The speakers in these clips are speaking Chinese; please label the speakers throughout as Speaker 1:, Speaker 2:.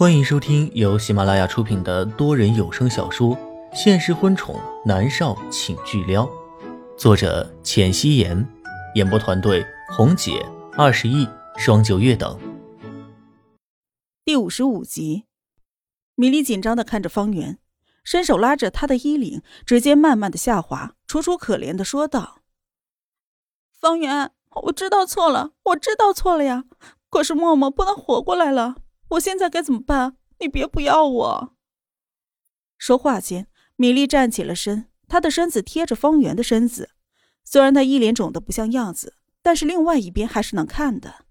Speaker 1: 欢迎收听由喜马拉雅出品的多人有声小说《现实婚宠男少请巨撩》，作者：浅汐颜，演播团队：红姐、二十亿、双九月等。
Speaker 2: 第五十五集，米莉紧张的看着方圆，伸手拉着他的衣领，直接慢慢的下滑，楚楚可怜的说道：“方圆，我知道错了，我知道错了呀。可是默默不能活过来了。”我现在该怎么办？你别不要我。说话间，米莉站起了身，她的身子贴着方圆的身子。虽然她一脸肿得不像样子，但是另外一边还是能看的。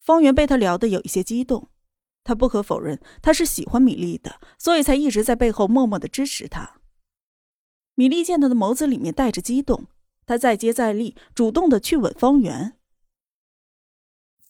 Speaker 2: 方圆被她聊得有一些激动，他不可否认他是喜欢米莉的，所以才一直在背后默默的支持她。米莉见他的眸子里面带着激动，他再接再厉，主动的去吻方圆。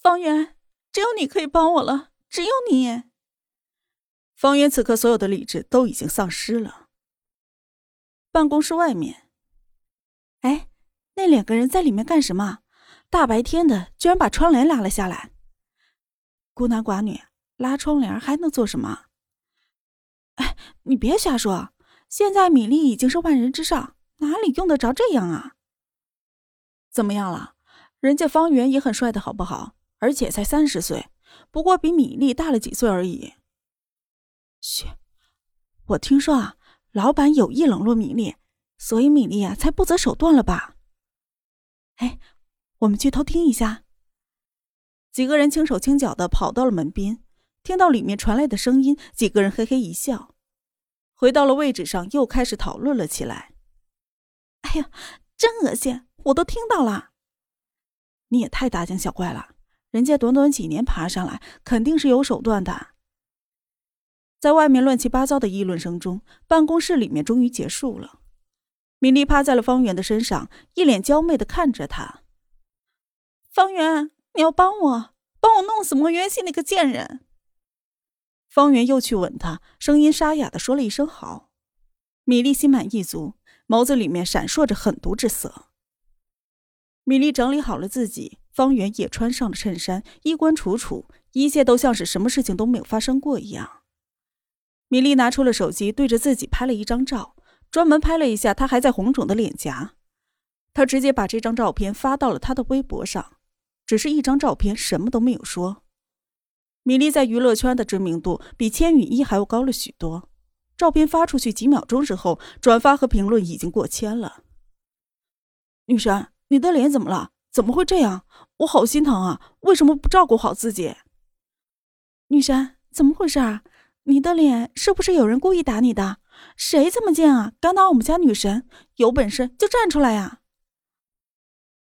Speaker 2: 方圆，只有你可以帮我了。只有你，方圆此刻所有的理智都已经丧失了。办公室外面，哎，那两个人在里面干什么？大白天的，居然把窗帘拉了下来。孤男寡女拉窗帘还能做什么？哎，你别瞎说！现在米粒已经是万人之上，哪里用得着这样啊？怎么样了？人家方圆也很帅的，好不好？而且才三十岁。不过比米粒大了几岁而已。嘘，我听说啊，老板有意冷落米粒，所以米粒啊才不择手段了吧？哎，我们去偷听一下。几个人轻手轻脚的跑到了门边，听到里面传来的声音，几个人嘿嘿一笑，回到了位置上，又开始讨论了起来。哎呀，真恶心！我都听到了。你也太大惊小怪了。人家短短几年爬上来，肯定是有手段的。在外面乱七八糟的议论声中，办公室里面终于结束了。米莉趴在了方圆的身上，一脸娇媚的看着他。方圆，你要帮我，帮我弄死莫元熙那个贱人。方圆又去吻她，声音沙哑的说了一声好。米莉心满意足，眸子里面闪烁着狠毒之色。米莉整理好了自己。方圆也穿上了衬衫，衣冠楚楚，一切都像是什么事情都没有发生过一样。米莉拿出了手机，对着自己拍了一张照，专门拍了一下她还在红肿的脸颊。她直接把这张照片发到了她的微博上，只是一张照片，什么都没有说。米莉在娱乐圈的知名度比千羽一还要高了许多。照片发出去几秒钟之后，转发和评论已经过千了。女神，你的脸怎么了？怎么会这样？我好心疼啊！为什么不照顾好自己？女神，怎么回事啊？你的脸是不是有人故意打你的？谁这么贱啊？敢打我们家女神？有本事就站出来呀！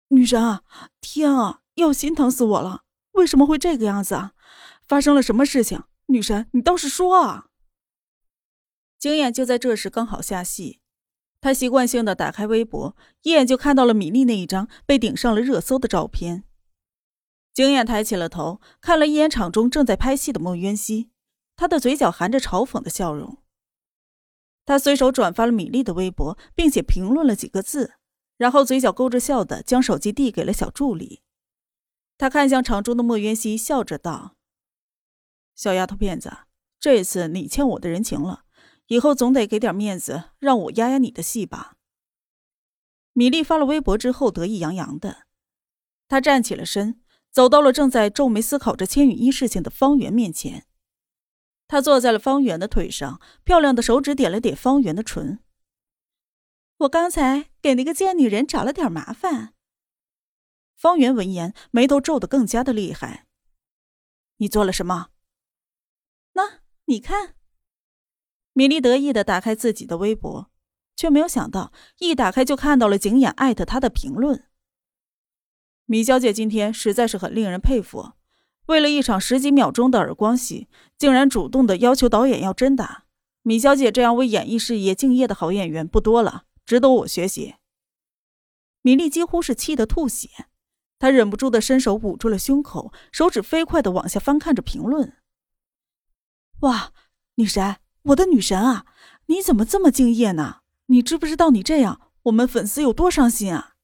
Speaker 2: 女神啊，天啊，要心疼死我了！为什么会这个样子啊？发生了什么事情？女神，你倒是说啊！经验就在这时刚好下戏。他习惯性的打开微博，一眼就看到了米粒那一张被顶上了热搜的照片。经验抬起了头，看了一眼场中正在拍戏的莫渊熙，他的嘴角含着嘲讽的笑容。他随手转发了米粒的微博，并且评论了几个字，然后嘴角勾着笑的将手机递给了小助理。他看向场中的莫渊熙，笑着道：“小丫头片子，这次你欠我的人情了。”以后总得给点面子，让我压压你的戏吧。米粒发了微博之后，得意洋洋的，他站起了身，走到了正在皱眉思考着千羽衣事情的方圆面前。他坐在了方圆的腿上，漂亮的手指点了点方圆的唇。我刚才给那个贱女人找了点麻烦。方圆闻言，眉头皱得更加的厉害。你做了什么？那你看。米莉得意的打开自己的微博，却没有想到，一打开就看到了景琰艾特她的评论。米小姐今天实在是很令人佩服，为了一场十几秒钟的耳光戏，竟然主动的要求导演要真打。米小姐这样为演艺事业敬业的好演员不多了，值得我学习。米莉几乎是气得吐血，她忍不住的伸手捂住了胸口，手指飞快的往下翻看着评论。哇，女神！我的女神啊，你怎么这么敬业呢？你知不知道你这样，我们粉丝有多伤心啊？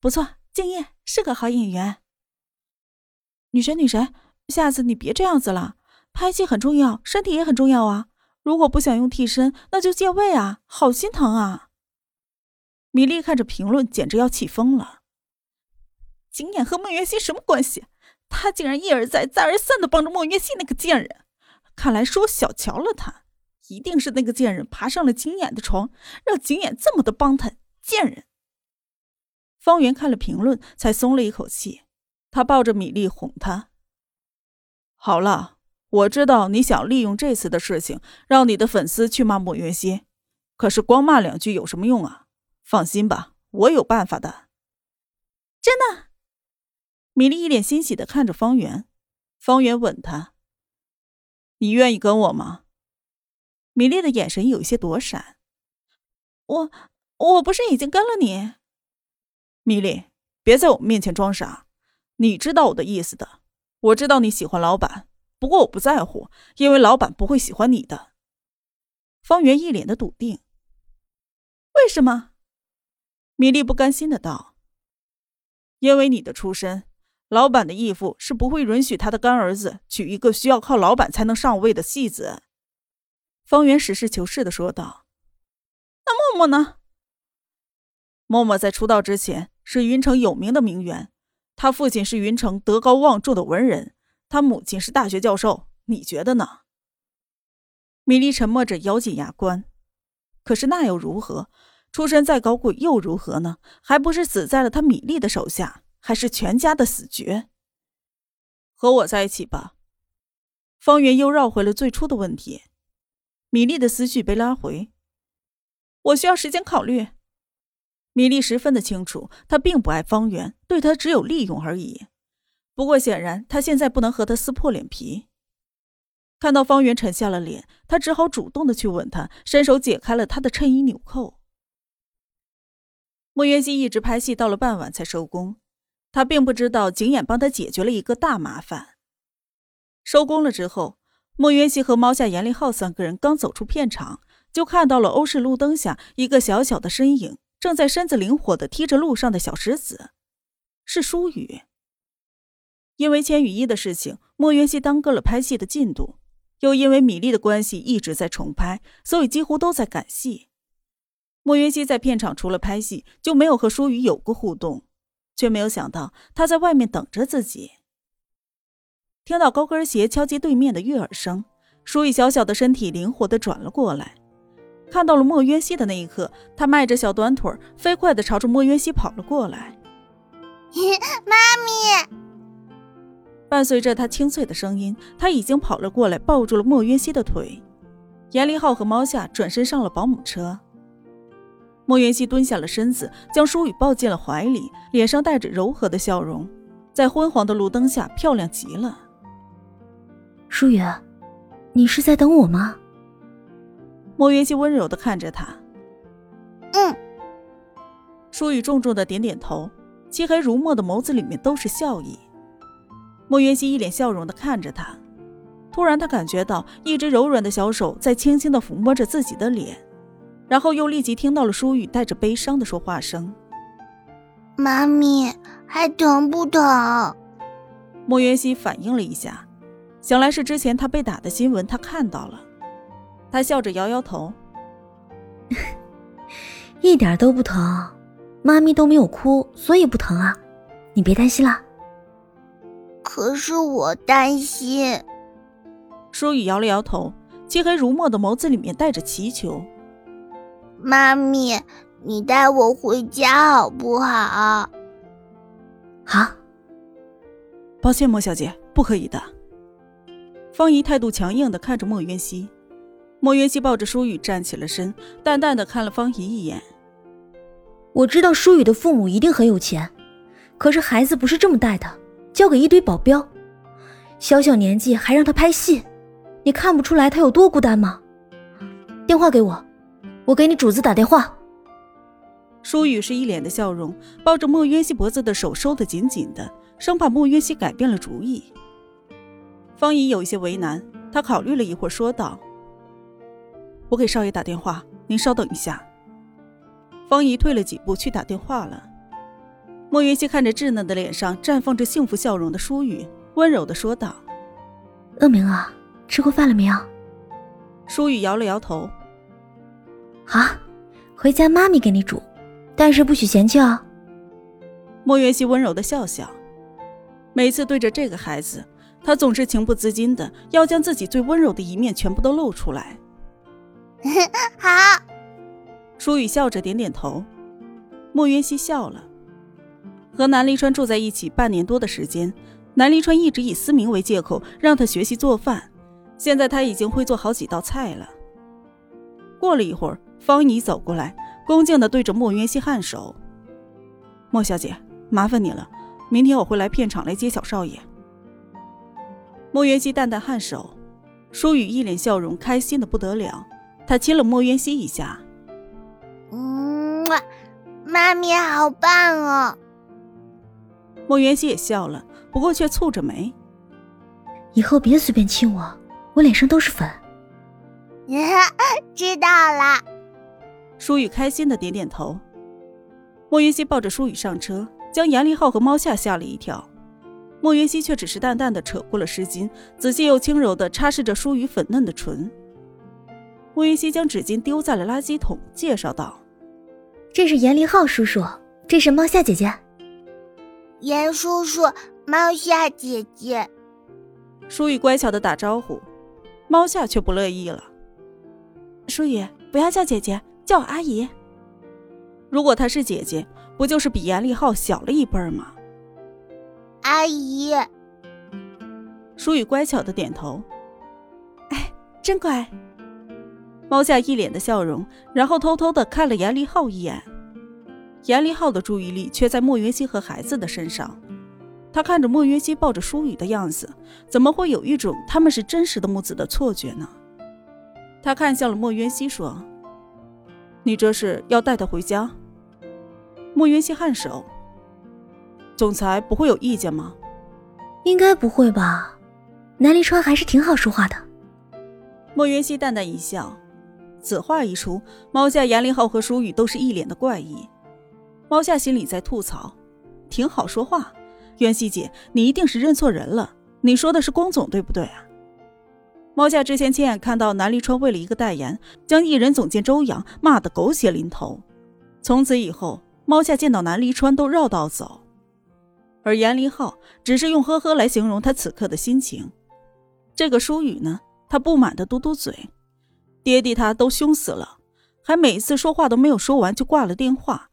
Speaker 2: 不错，敬业是个好演员。女神，女神，下次你别这样子了。拍戏很重要，身体也很重要啊。如果不想用替身，那就借位啊，好心疼啊。米粒看着评论，简直要气疯了。景琰和莫元熙什么关系？他竟然一而再、再而三的帮着莫元熙那个贱人，看来是我小瞧了他。一定是那个贱人爬上了景琰的床，让景琰这么的帮他。贱人。方圆看了评论，才松了一口气。他抱着米粒哄他：“好了，我知道你想利用这次的事情，让你的粉丝去骂莫云熙。可是光骂两句有什么用啊？放心吧，我有办法的。”真的。米粒一脸欣喜的看着方圆。方圆吻他：“你愿意跟我吗？”米莉的眼神有些躲闪。我我不是已经跟了你？米莉，别在我面前装傻，你知道我的意思的。我知道你喜欢老板，不过我不在乎，因为老板不会喜欢你的。方圆一脸的笃定。为什么？米莉不甘心的道：“因为你的出身，老板的义父是不会允许他的干儿子娶一个需要靠老板才能上位的戏子。”方圆实事求是的说道：“那默默呢？默默在出道之前是云城有名的名媛，他父亲是云城德高望重的文人，他母亲是大学教授。你觉得呢？”米莉沉默着，咬紧牙关。可是那又如何？出身再高贵又如何呢？还不是死在了他米莉的手下，还是全家的死绝。和我在一起吧。方圆又绕回了最初的问题。米莉的思绪被拉回，我需要时间考虑。米莉十分的清楚，他并不爱方圆，对他只有利用而已。不过显然，他现在不能和他撕破脸皮。看到方圆沉下了脸，他只好主动的去吻他，伸手解开了他的衬衣纽扣。莫元熙一直拍戏到了傍晚才收工，他并不知道景琰帮他解决了一个大麻烦。收工了之后。莫渊熙和猫下严立浩三个人刚走出片场，就看到了欧式路灯下一个小小的身影，正在身子灵活的踢着路上的小石子，是舒雨。因为千羽衣的事情，莫渊熙耽搁了拍戏的进度，又因为米粒的关系一直在重拍，所以几乎都在赶戏。莫渊熙在片场除了拍戏，就没有和舒雨有过互动，却没有想到他在外面等着自己。听到高跟鞋敲击对面的悦耳声，舒雨小小的身体灵活的转了过来，看到了莫渊熙的那一刻，他迈着小短腿，飞快的朝着莫渊熙跑了过来。
Speaker 3: 妈咪！
Speaker 2: 伴随着他清脆的声音，他已经跑了过来，抱住了莫渊熙的腿。严凌浩和猫夏转身上了保姆车。莫元熙蹲下了身子，将舒雨抱进了怀里，脸上带着柔和的笑容，在昏黄的路灯下漂亮极了。
Speaker 4: 舒雨，你是在等我吗？
Speaker 2: 莫云熙温柔的看着他。
Speaker 3: 嗯。
Speaker 2: 舒雨重重的点点头，漆黑如墨的眸子里面都是笑意。莫云熙一脸笑容的看着他，突然他感觉到一只柔软的小手在轻轻的抚摸着自己的脸，然后又立即听到了舒雨带着悲伤的说话声：“
Speaker 3: 妈咪，还疼不疼？”
Speaker 2: 莫云熙反应了一下。想来是之前他被打的新闻，他看到了。他笑着摇摇头，
Speaker 4: 一点都不疼，妈咪都没有哭，所以不疼啊，你别担心了。
Speaker 3: 可是我担心。
Speaker 2: 舒雨摇了摇头，漆黑如墨的眸子里面带着祈求。
Speaker 3: 妈咪，你带我回家好不好？
Speaker 4: 好。
Speaker 2: 抱歉，莫小姐，不可以的。方怡态度强硬的看着莫渊熙，莫渊熙抱着舒雨站起了身，淡淡的看了方怡一眼。
Speaker 4: 我知道舒雨的父母一定很有钱，可是孩子不是这么带的，交给一堆保镖，小小年纪还让他拍戏，你看不出来他有多孤单吗？电话给我，我给你主子打电话。
Speaker 2: 舒雨是一脸的笑容，抱着莫渊熙脖子的手收得紧紧的，生怕莫渊熙改变了主意。方姨有一些为难，她考虑了一会儿，说道：“我给少爷打电话，您稍等一下。”方姨退了几步去打电话了。莫云熙看着稚嫩的脸上绽放着幸福笑容的舒雨，温柔的说道：“
Speaker 4: 恶明啊，吃过饭了没有？
Speaker 2: 舒雨摇了摇头。
Speaker 4: 好，回家妈咪给你煮，但是不许嫌弃哦。
Speaker 2: 莫元熙温柔的笑笑，每次对着这个孩子，他总是情不自禁的要将自己最温柔的一面全部都露出来。
Speaker 3: 好，
Speaker 2: 舒雨笑着点点头。莫元熙笑了。和南离川住在一起半年多的时间，南离川一直以思明为借口让他学习做饭，现在他已经会做好几道菜了。过了一会儿，方怡走过来，恭敬的对着莫渊熙颔首：“莫小姐，麻烦你了，明天我会来片场来接小少爷。”莫渊熙淡淡颔首，舒雨一脸笑容，开心的不得了，他亲了莫渊熙一下：“
Speaker 3: 嗯，妈咪好棒哦。”
Speaker 2: 莫元熙也笑了，不过却蹙着眉：“
Speaker 4: 以后别随便亲我，我脸上都是粉。”
Speaker 3: 知道了。
Speaker 2: 舒雨开心的点点头。莫云溪抱着舒雨上车，将严立浩和猫夏吓了一跳。莫云溪却只是淡淡的扯过了湿巾，仔细又轻柔的擦拭着舒雨粉嫩的唇。莫云溪将纸巾丢在了垃圾桶，介绍道：“
Speaker 4: 这是严立浩叔叔，这是猫夏姐姐。”
Speaker 3: 严叔叔，猫夏姐姐。
Speaker 2: 舒雨乖巧的打招呼，猫夏却不乐意了。舒雨，不要叫姐姐，叫我阿姨。如果她是姐姐，不就是比严立浩小了一辈吗？
Speaker 3: 阿姨。
Speaker 2: 舒雨乖巧的点头。哎，真乖。猫夏一脸的笑容，然后偷偷的看了严立浩一眼。严立浩的注意力却在莫云熙和孩子的身上，他看着莫云熙抱着舒雨的样子，怎么会有一种他们是真实的母子的错觉呢？他看向了莫云熙，说：“你这是要带他回家？”莫云熙颔首：“总裁不会有意见吗？”“
Speaker 4: 应该不会吧，南离川还是挺好说话的。”
Speaker 2: 莫云熙淡淡一笑。此话一出，猫夏、严立浩和舒雨都是一脸的怪异。猫夏心里在吐槽：“挺好说话，袁熙姐，你一定是认错人了。你说的是龚总对不对啊？”猫夏之前亲眼看到南离川为了一个代言，将艺人总监周扬骂得狗血淋头。从此以后，猫夏见到南离川都绕道走，而严离浩只是用呵呵来形容他此刻的心情。这个舒雨呢，他不满的嘟嘟嘴：“爹地他都凶死了，还每次说话都没有说完就挂了电话。”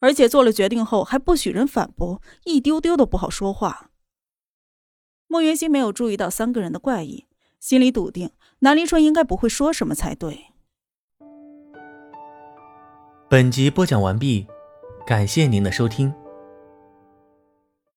Speaker 2: 而且做了决定后还不许人反驳，一丢丢都不好说话。莫云熙没有注意到三个人的怪异，心里笃定南离春应该不会说什么才对。
Speaker 1: 本集播讲完毕，感谢您的收听。